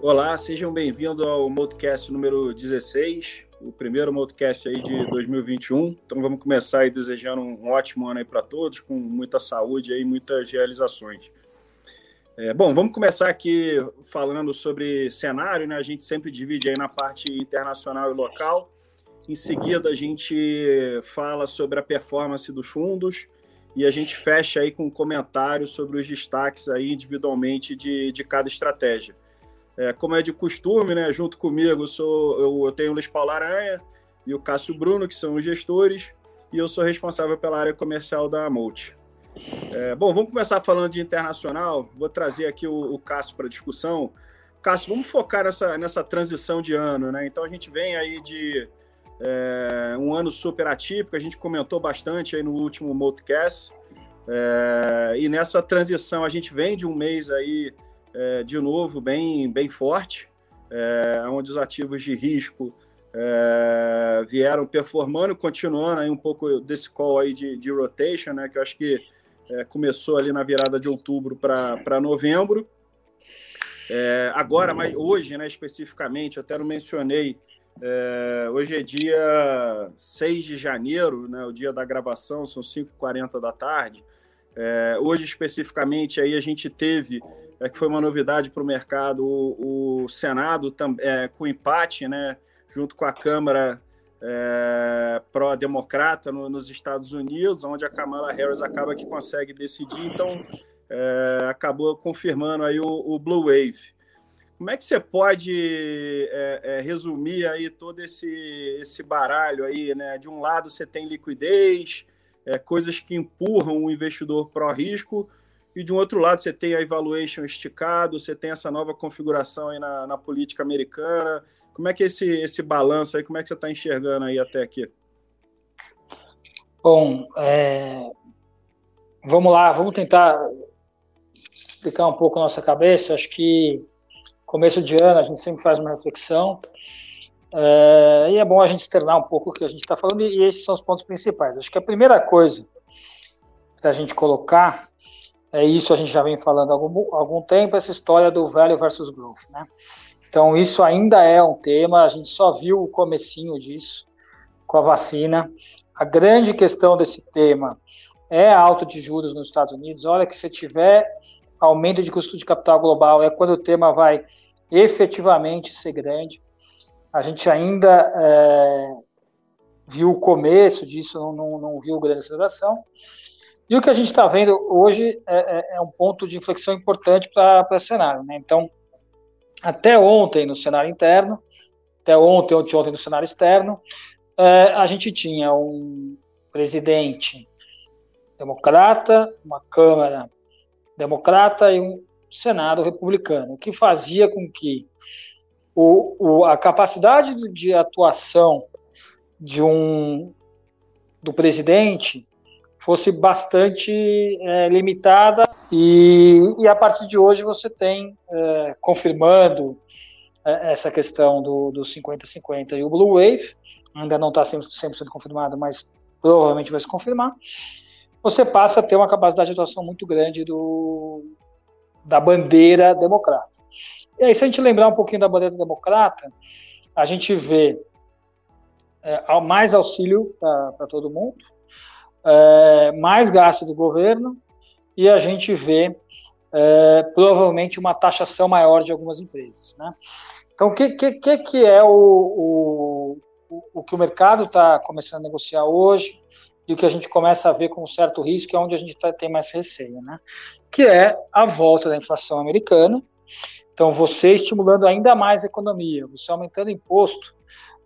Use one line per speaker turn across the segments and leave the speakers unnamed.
Olá, sejam bem-vindos ao Multicast número 16, o primeiro Multicast aí de 2021. Então vamos começar aí desejando um ótimo ano aí para todos, com muita saúde e muitas realizações. É, bom, vamos começar aqui falando sobre cenário, né? A gente sempre divide aí na parte internacional e local. Em seguida, a gente fala sobre a performance dos fundos e a gente fecha aí com um comentário sobre os destaques aí individualmente de, de cada estratégia. É, como é de costume, né, junto comigo sou, eu, eu tenho o Luiz Paulo Aranha e o Cássio Bruno, que são os gestores, e eu sou responsável pela área comercial da Multi. É, bom, vamos começar falando de internacional. Vou trazer aqui o, o Cássio para discussão. Cássio, vamos focar nessa, nessa transição de ano, né? Então a gente vem aí de é, um ano super atípico, a gente comentou bastante aí no último Multicast. É, e nessa transição a gente vem de um mês aí é, de novo bem, bem forte, é, onde os ativos de risco é, vieram performando, continuando aí um pouco desse call aí de, de rotation, né, que eu acho que é, começou ali na virada de outubro para novembro. É, agora, mas hoje, né, especificamente, até não mencionei, é, hoje é dia 6 de janeiro, né, o dia da gravação, são 5h40 da tarde. É, hoje, especificamente, aí a gente teve, é, que foi uma novidade para o mercado, o, Senado é, com empate, né, junto com a Câmara é, pró-democrata no, nos Estados Unidos, onde a Kamala Harris acaba que consegue decidir, então é, acabou confirmando aí o, o, Blue Wave. Como é que você pode é, é, resumir aí todo esse, esse baralho aí, né? De um lado você tem liquidez, é, coisas que empurram o investidor pró-risco, e de um outro lado você tem a evaluation esticado, você tem essa nova configuração aí na, na política americana. Como é que é esse, esse balanço aí, como é que você está enxergando aí até aqui?
Bom, é... vamos lá, vamos tentar explicar um pouco a nossa cabeça. Acho que começo de ano a gente sempre faz uma reflexão é, e é bom a gente externar um pouco o que a gente está falando, e esses são os pontos principais. Acho que a primeira coisa para a gente colocar é isso, a gente já vem falando há algum, algum tempo, essa história do value versus growth, né? Então, isso ainda é um tema, a gente só viu o comecinho disso com a vacina. A grande questão desse tema é a alta de juros nos Estados Unidos. Olha que se tiver aumento de custo de capital global, é quando o tema vai efetivamente ser grande. A gente ainda é, viu o começo disso, não, não, não viu grande aceleração. E o que a gente está vendo hoje é, é, é, um ponto de inflexão importante para o cenário. Né? Então, até ontem no cenário interno, até ontem, ontem, ontem no cenário externo, é, a gente tinha um presidente democrata, uma Câmara democrata e um Senado republicano, o que fazia com que o, o, a capacidade de atuação de um do presidente fosse bastante é, limitada e, e, a partir de hoje você tem é, confirmando é, essa questão do, do 50-50 e o Blue Wave, ainda não está 100%, 100 confirmado, mas provavelmente vai se confirmar, você passa a ter uma capacidade de atuação muito grande do, da bandeira democrata. E aí, se a gente lembrar um pouquinho da bandeira democrata, a gente vê é, mais auxílio para todo mundo, é, mais gasto do governo, e a gente vê é, provavelmente uma taxação maior de algumas empresas. Né? Então, o que, que, que é o, o, o que o mercado está começando a negociar hoje? e o que a gente começa a ver com um certo risco é onde a gente tá, tem mais receio, né? Que é a volta da inflação americana, então, você estimulando ainda mais a economia, você aumentando o imposto,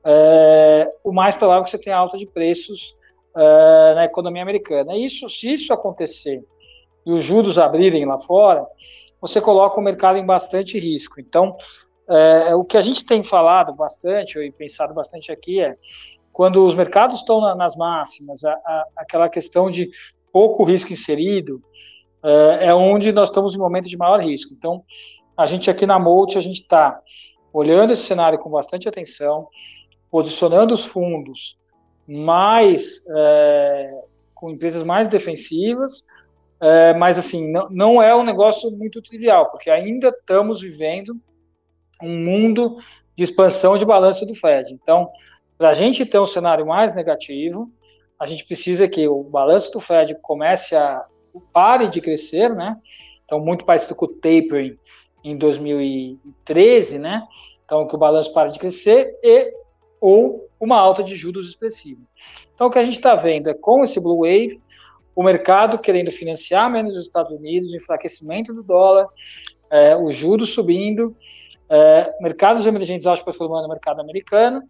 é, o mais provável é que você tenha alta de preços é, na economia americana. Isso, se isso acontecer e os juros abrirem lá fora, você coloca o mercado em bastante risco. Então, é, o que a gente tem falado bastante, e pensado bastante aqui, é quando os mercados estão na, nas máximas, a, a, aquela questão de pouco risco inserido, é, é onde nós estamos em momento de maior risco. Então, a gente aqui na Molt, a gente está olhando esse cenário com bastante atenção, posicionando os fundos mais é, com empresas mais defensivas, é, mas assim não, não é um negócio muito trivial, porque ainda estamos vivendo um mundo de expansão de balanço do Fed. Então, para a gente ter um cenário mais negativo, a gente precisa que o balanço do Fed comece a pare de crescer, né? Então, muito parecido com o tapering em 2013, né? Então, que o balanço pare de crescer e ou uma alta de juros expressiva. Então, o que a gente está vendo é com esse blue wave, o mercado querendo financiar menos os Estados Unidos, enfraquecimento do dólar, é, os juros subindo, é, mercados emergentes acho performando o mercado americano,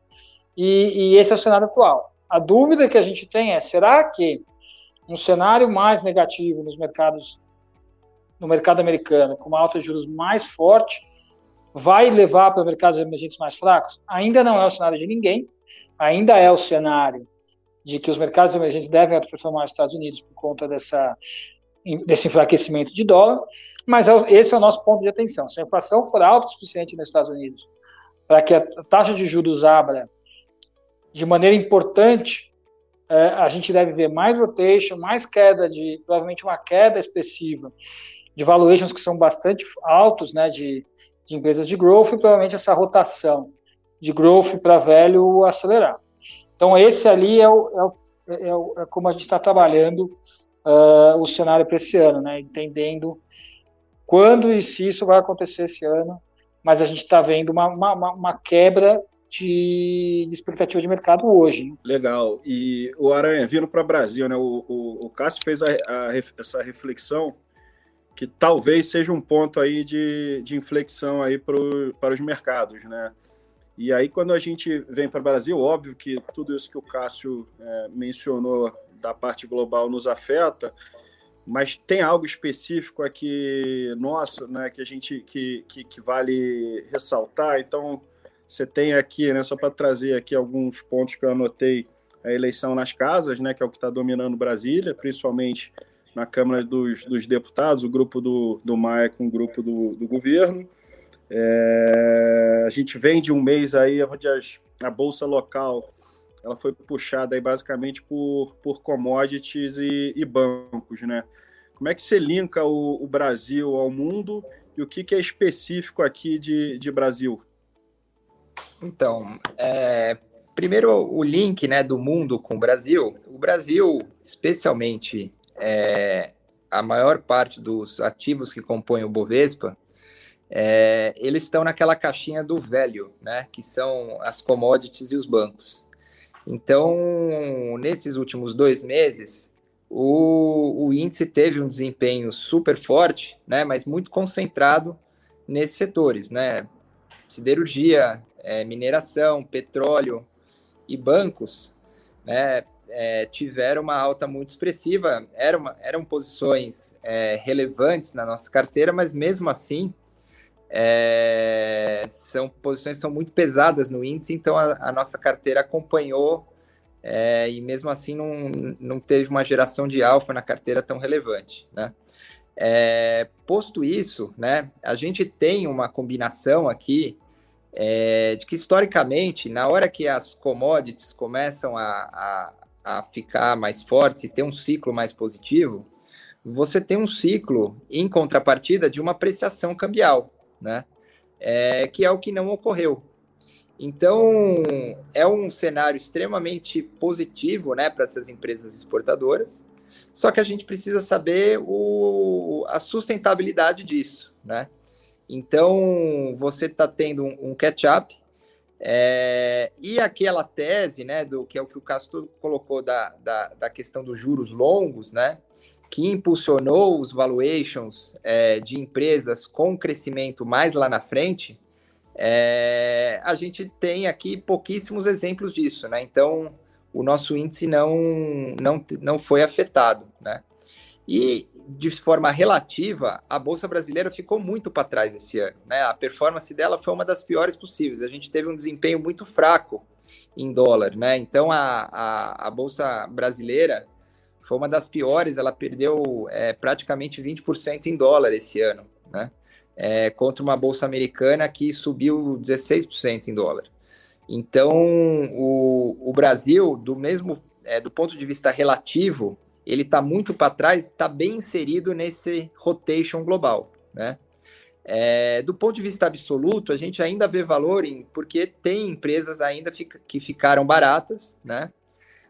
e, e esse é o cenário atual. A dúvida que a gente tem é: será que um cenário mais negativo nos mercados, no mercado americano, com uma alta de juros mais forte, vai levar para mercados emergentes mais fracos? Ainda não é o cenário de ninguém, ainda é o cenário de que os mercados emergentes devem outperformar os Estados Unidos por conta dessa, desse enfraquecimento de dólar, mas é esse é o nosso ponto de atenção. Se a inflação for alta o suficiente nos Estados Unidos para que a taxa de juros abra de maneira importante, é, a gente deve ver mais rotation, mais queda de, provavelmente uma queda expressiva de valuations que são bastante altos, né, de, de empresas de growth e provavelmente essa rotação de growth para velho acelerar. Então, esse ali é, o, é, o, é, o, é como a gente está trabalhando uh, o cenário para esse ano, né? entendendo quando e se isso vai acontecer esse ano, mas a gente está vendo uma, uma, uma quebra de, de, expectativa de mercado hoje. Né?
Legal. E o Aranha, vindo para o Brasil, né? o, o, o Cássio fez a, a, essa reflexão que talvez seja um ponto aí de, de inflexão aí pro, para os mercados, né? E aí, quando a gente vem para o Brasil, óbvio que tudo isso que o Cássio é, mencionou da parte global nos afeta, mas tem algo específico aqui nosso, né, que a gente que, que, que vale ressaltar. Então, você tem aqui, né, só para trazer aqui alguns pontos que eu anotei, a eleição nas casas, né, que é o que está dominando Brasília, principalmente na Câmara dos, dos Deputados, o grupo do, do Maia com o grupo do, do governo. É, a gente vem de um mês aí onde as, a bolsa local ela foi puxada aí basicamente por, por commodities e, e bancos, né? Como é que você linka o, o Brasil ao mundo e o que, que é específico aqui de, de Brasil?
Então, é, primeiro o link né, do mundo com o Brasil. O Brasil, especialmente é, a maior parte dos ativos que compõem o Bovespa, é, eles estão naquela caixinha do velho, né? Que são as commodities e os bancos. Então, nesses últimos dois meses, o, o índice teve um desempenho super forte, né? Mas muito concentrado nesses setores, né? Siderurgia, é, mineração, petróleo e bancos, né? É, tiveram uma alta muito expressiva, eram, eram posições é, relevantes na nossa carteira, mas mesmo assim é, são posições são muito pesadas no índice, então a, a nossa carteira acompanhou é, e mesmo assim não, não teve uma geração de alfa na carteira tão relevante, né? É, posto isso, né, a gente tem uma combinação aqui é, de que historicamente, na hora que as commodities começam a, a, a ficar mais fortes e ter um ciclo mais positivo, você tem um ciclo em contrapartida de uma apreciação cambial né? É, que é o que não ocorreu. Então, é um cenário extremamente positivo né, para essas empresas exportadoras, só que a gente precisa saber o, a sustentabilidade disso. Né? Então, você está tendo um, um catch-up, é, e aquela tese, né, do que é o que o Castro colocou da, da, da questão dos juros longos, né, que impulsionou os valuations é, de empresas com crescimento mais lá na frente, é, a gente tem aqui pouquíssimos exemplos disso, né? Então, o nosso índice não, não, não foi afetado, né? E, de forma relativa, a Bolsa Brasileira ficou muito para trás esse ano, né? A performance dela foi uma das piores possíveis. A gente teve um desempenho muito fraco em dólar, né? Então, a, a, a Bolsa Brasileira foi uma das piores, ela perdeu é, praticamente 20% em dólar esse ano, né? É, contra uma bolsa americana que subiu 16% em dólar. Então, o, o Brasil, do mesmo é, do ponto de vista relativo, ele está muito para trás, está bem inserido nesse rotation global, né? É, do ponto de vista absoluto, a gente ainda vê valor em porque tem empresas ainda fica, que ficaram baratas, né?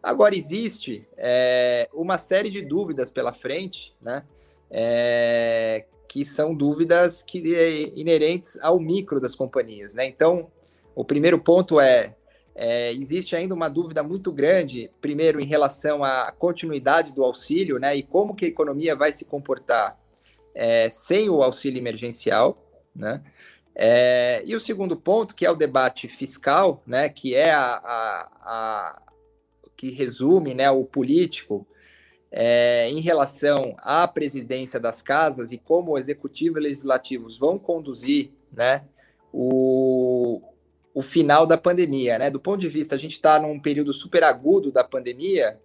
Agora existe é, uma série de dúvidas pela frente, né? É, que são dúvidas que é inerentes ao micro das companhias, né? Então, o primeiro ponto é, é, existe ainda uma dúvida muito grande, primeiro em relação à continuidade do auxílio, né? E como que a economia vai se comportar é, sem o auxílio emergencial, né? É, e o segundo ponto, que é o debate fiscal, né? Que é a, a, a que resume, né? O político é, em relação à presidência das casas e como o executivo e legislativos vão conduzir né, o, o final da pandemia. Né? Do ponto de vista, a gente está num período super agudo da pandemia,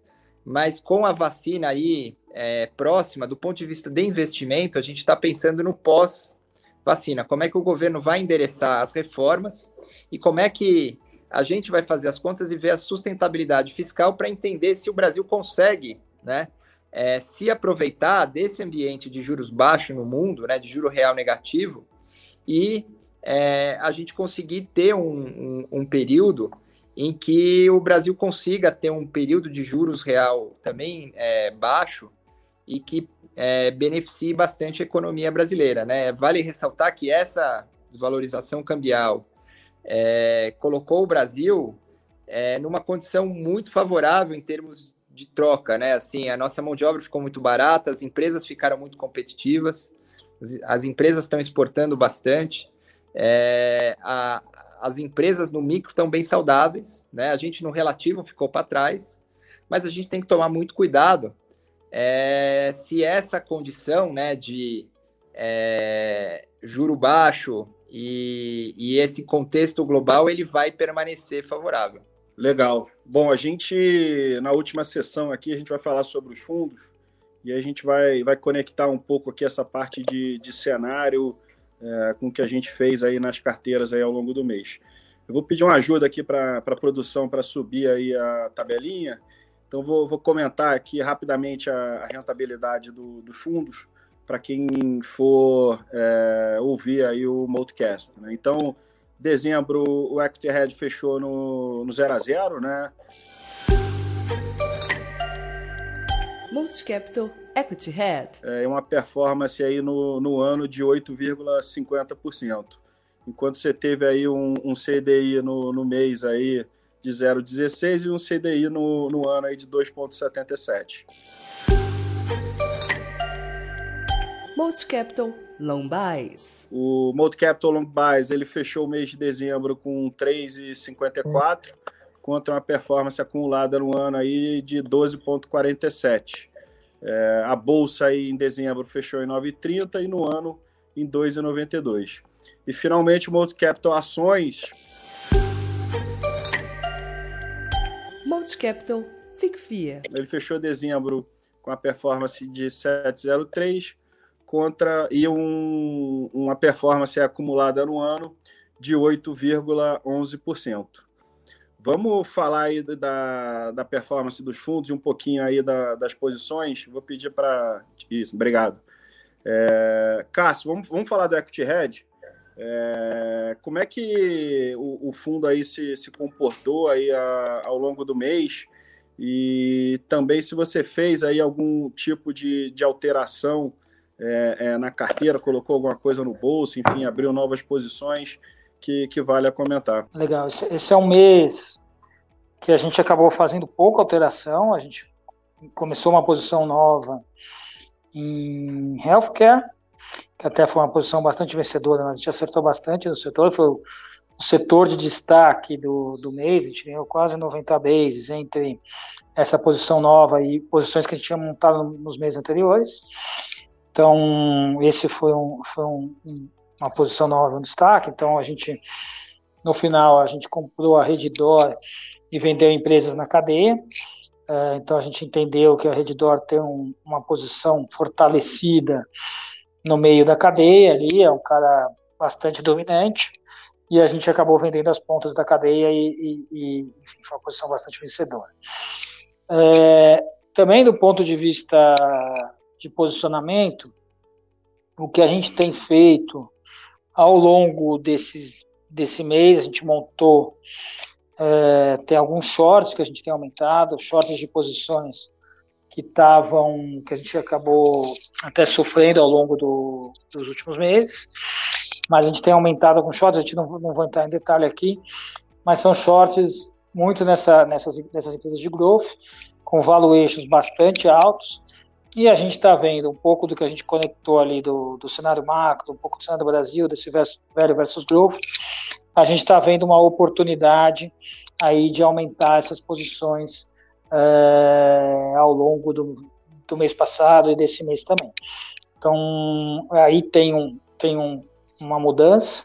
mas com a vacina aí é, próxima, do ponto de vista de investimento, a gente está pensando no pós-vacina. Como é que o governo vai endereçar as reformas e como é que a gente vai fazer as contas e ver a sustentabilidade fiscal para entender se o Brasil consegue né, é, se aproveitar desse ambiente de juros baixos no mundo, né, de juro real negativo, e é, a gente conseguir ter um, um, um, período em que o Brasil consiga ter um período de juros real também é, baixo e que é, beneficie bastante a economia brasileira. Né? Vale ressaltar que essa desvalorização cambial é, colocou o Brasil é, numa condição muito favorável em termos de troca, né? Assim, a nossa mão de obra ficou muito barata, as empresas ficaram muito competitivas, as, as empresas estão exportando bastante, é, a, as empresas no micro estão bem saudáveis, né? A gente no relativo ficou para trás, mas a gente tem que tomar muito cuidado é, se essa condição, né, de é, juro baixo e, e esse contexto global ele vai permanecer favorável.
Legal. Bom, a gente, na última sessão aqui, a gente vai falar sobre os fundos e a gente vai, vai conectar um pouco aqui essa parte de, de cenário é, com o que a gente fez aí nas carteiras aí ao longo do mês. Eu vou pedir uma ajuda aqui para a produção para subir aí a tabelinha. Então, vou, vou comentar aqui rapidamente a, a rentabilidade do, dos fundos para quem for é, ouvir aí o Multicast. Né? Então, Dezembro, o Equity Red fechou no, no 0 a 0 né?
Multicapital Equity Head.
É uma performance aí no, no ano de 8,50%. Enquanto você teve aí um, um CDI no, no mês aí de 0,16 e um CDI no, no ano aí de 2,77.
Multicapital Long Buys.
O Multicapital Long Buys ele fechou o mês de dezembro com 3,54 contra uma performance acumulada no ano aí de 12,47. É, a bolsa aí em dezembro fechou em 9,30 e no ano em 2,92. E finalmente o Multicapital Ações.
Multicapital FICFIA.
Ele fechou dezembro com a performance de 7,03 contra e um, uma performance acumulada no ano de 8,11%. Vamos falar aí da, da performance dos fundos e um pouquinho aí da, das posições. Vou pedir para. Isso, obrigado. É, Cássio, vamos, vamos falar do Equity Red. É, como é que o, o, fundo aí se, se comportou aí a, ao longo do mês? E também se você fez aí algum tipo de, de alteração é, é, na carteira, colocou alguma coisa no bolso, enfim, abriu novas posições que, que vale a comentar.
Legal, esse, esse é um mês que a gente acabou fazendo pouca alteração, a gente começou uma posição nova em healthcare, que até foi uma posição bastante vencedora, a gente acertou bastante no setor, foi o, o setor de destaque do, do mês, a gente ganhou quase 90 bases entre essa posição nova e posições que a gente tinha montado nos meses anteriores. Então, esse foi, um, foi um, uma posição nova no destaque. Então, a gente, no final, a gente comprou a Redditor e vendeu empresas na cadeia. Uh, então, a gente entendeu que a Redditor tem um, uma posição fortalecida no meio da cadeia ali, é um cara bastante dominante. E a gente acabou vendendo as pontas da cadeia e, e, e enfim, foi uma posição bastante vencedora. É, também do ponto de vista de posicionamento, o que a gente tem feito ao longo desses, desse mês, a gente montou, é, tem alguns shorts que a gente tem aumentado, shorts de posições que estavam, que a gente acabou até sofrendo ao longo do, dos últimos meses, mas a gente tem aumentado alguns shorts, a gente não, não vou entrar em detalhe aqui, mas são shorts muito nessa, nessas, nessas empresas de growth, com valuations bastante altos, e a gente está vendo um pouco do que a gente conectou ali do, do cenário macro, um pouco do cenário do Brasil, desse velho versus growth, a gente está vendo uma oportunidade aí de aumentar essas posições é, ao longo do, do mês passado e desse mês também. Então, aí tem, um, tem um, uma mudança,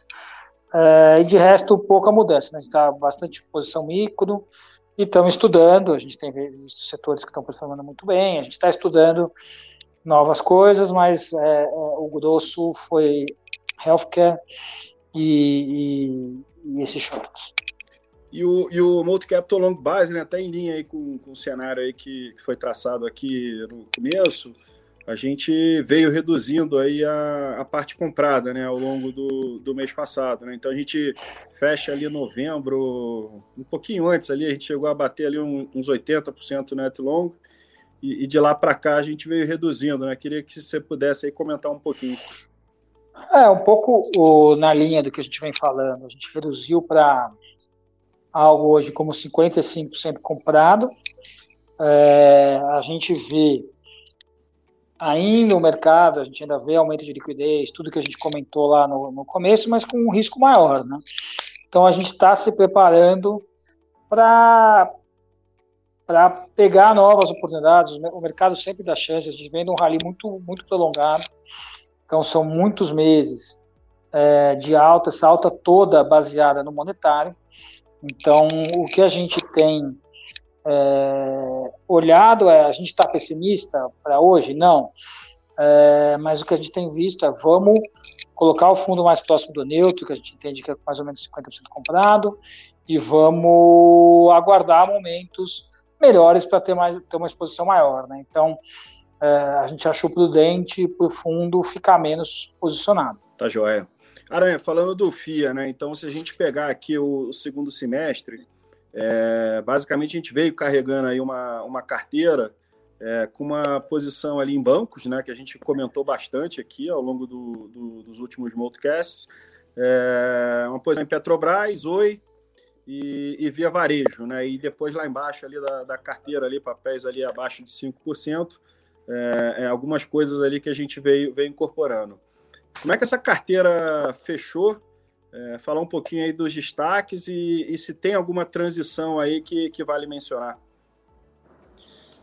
é, e de resto, pouca mudança. Né? A gente está bastante posição micro e estamos estudando. A gente tem visto setores que estão performando muito bem, a gente está estudando novas coisas, mas é, é, o grosso foi healthcare e, e, e esses shorts.
E o, e o Multi-Capital Long Base, né, tá em linha aí com, com o cenário aí que foi traçado aqui no começo, a gente veio reduzindo aí a, a parte comprada, né, ao longo do, do mês passado, né, então a gente fecha ali novembro, um pouquinho antes ali, a gente chegou a bater ali uns 80% net long, e, e de lá para cá a gente veio reduzindo, né, queria que você pudesse aí comentar um pouquinho.
É, um pouco o, na linha do que a gente vem falando, a gente reduziu para algo hoje como 55% comprado, é, a gente vê ainda o mercado, a gente ainda vê aumento de liquidez, tudo que a gente comentou lá no, no começo, mas com um risco maior, né? Então a gente está se preparando para para pegar novas oportunidades. O mercado sempre dá chances. A gente vem de um rally muito muito prolongado. Então são muitos meses é, de alta, essa alta toda baseada no monetário. Então o que a gente tem é, olhado, é, a gente está pessimista para hoje? Não. É, mas o que a gente tem visto é vamos colocar o fundo mais próximo do neutro, que a gente entende que é mais ou menos 50% comprado, e vamos aguardar momentos melhores para ter, mais, ter uma exposição maior. Né? Então, é, a gente achou prudente para o fundo ficar menos posicionado.
Tá joia. Aranha, falando do FIA, né? Então, se a gente pegar aqui o segundo semestre, é, basicamente, a gente veio carregando aí uma, uma carteira é, com uma posição ali em bancos, né, que a gente comentou bastante aqui ao longo do, do, dos últimos multicasts. É, uma posição em Petrobras, Oi e, e, Via Varejo, né, e depois lá embaixo ali da, da carteira, ali, papéis ali abaixo de 5%, é, é, algumas coisas ali que a gente veio, veio incorporando. Como é que essa carteira fechou é, falar um pouquinho aí dos destaques e, e, se tem alguma transição aí que, que vale mencionar.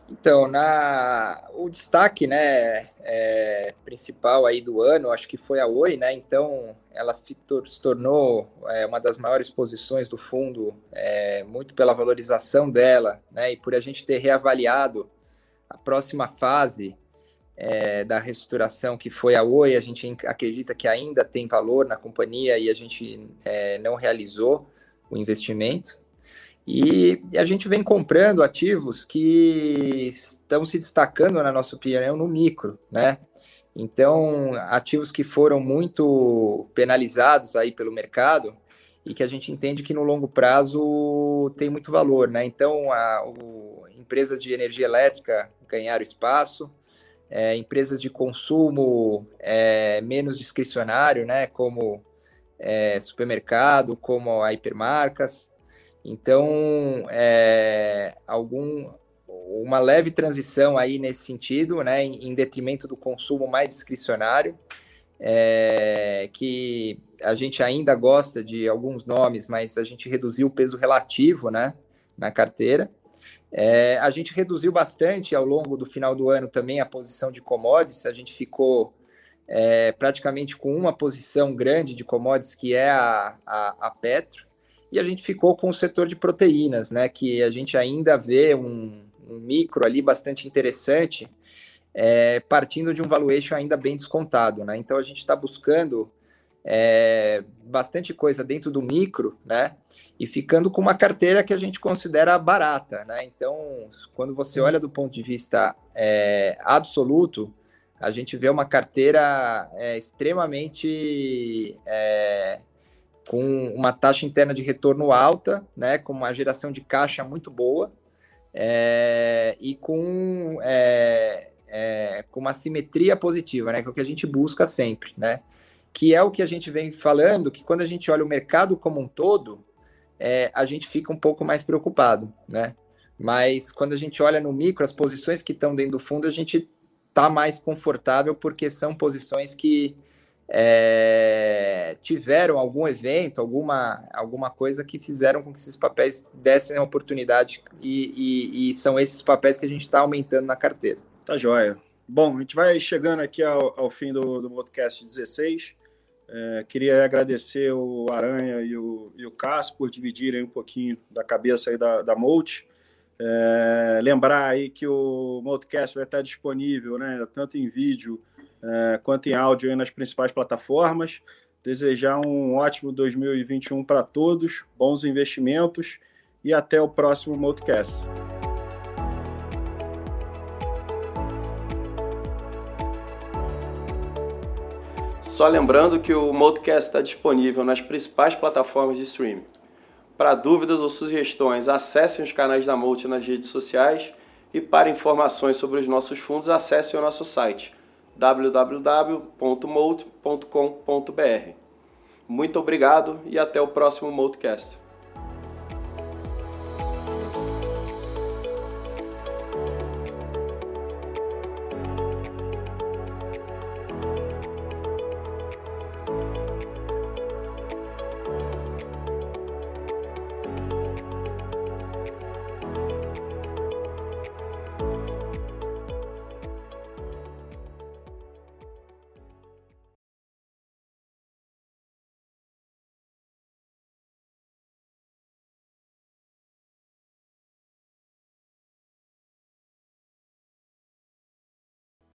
Então, na, o destaque né, é, principal aí do ano, acho que foi a Oi, né? Então, ela se tornou é, uma das maiores posições do fundo, é, muito pela valorização dela, né? E por a gente ter reavaliado a próxima fase é, da reestruturação que foi a Oi, a gente acredita que ainda tem valor na companhia e a gente é, não realizou o investimento. E, e, a gente vem comprando ativos que estão se destacando, na nossa opinião, no micro, né? Então, ativos que foram muito penalizados aí pelo mercado e que a gente entende que no longo prazo tem muito valor, né? Então, a, o, empresas de energia elétrica ganharam espaço, é, empresas de consumo é, menos discricionário, né, como é, supermercado, como a hipermarcas. Então, é, algum, uma leve transição aí nesse sentido, né, em, detrimento do consumo mais discricionário, é, que a gente ainda gosta de alguns nomes, mas a gente reduziu o peso relativo, né, na carteira. É, a gente reduziu bastante ao longo do final do ano também a posição de commodities, a gente ficou é, praticamente com uma posição grande de commodities, que é a, a, a, Petro, e a gente ficou com o setor de proteínas, né, que a gente ainda vê um, um micro ali bastante interessante, é, partindo de um valuation ainda bem descontado. Né? Então a gente está buscando é, bastante coisa dentro do micro, né? E ficando com uma carteira que a gente considera barata, né? Então, quando você olha do ponto de vista é, absoluto, a gente vê uma carteira é, extremamente é, com uma taxa interna de retorno alta, né, com uma geração de caixa muito boa é, e com, é, com uma simetria positiva, né, que é o que a gente busca sempre, né, que é o que a gente vem falando, que quando a gente olha o mercado como um todo, é, a gente fica um pouco mais preocupado, né, mas quando a gente olha no micro, as posições que estão dentro do fundo, a gente está mais confortável porque são posições que é, tiveram algum evento, alguma, alguma coisa que fizeram com que esses papéis dessem a oportunidade e, e, e são esses papéis que a gente está aumentando na carteira.
Tá joia. Bom, a gente vai chegando aqui ao, ao fim do, do podcast 16. É, queria agradecer o Aranha e o, e o Cássio por dividirem um pouquinho da cabeça aí da, da Molt. É, lembrar aí que o Multicast vai estar disponível, né, tanto em vídeo é, quanto em áudio nas principais plataformas. Desejar um ótimo 2021 para todos, bons investimentos e até o próximo Multicast. Só lembrando que o Multicast está disponível nas principais plataformas de streaming. Para dúvidas ou sugestões, acessem os canais da Multi nas redes sociais e para informações sobre os nossos fundos, acessem o nosso site www.molt.com.br. Muito obrigado e até o próximo Multicast.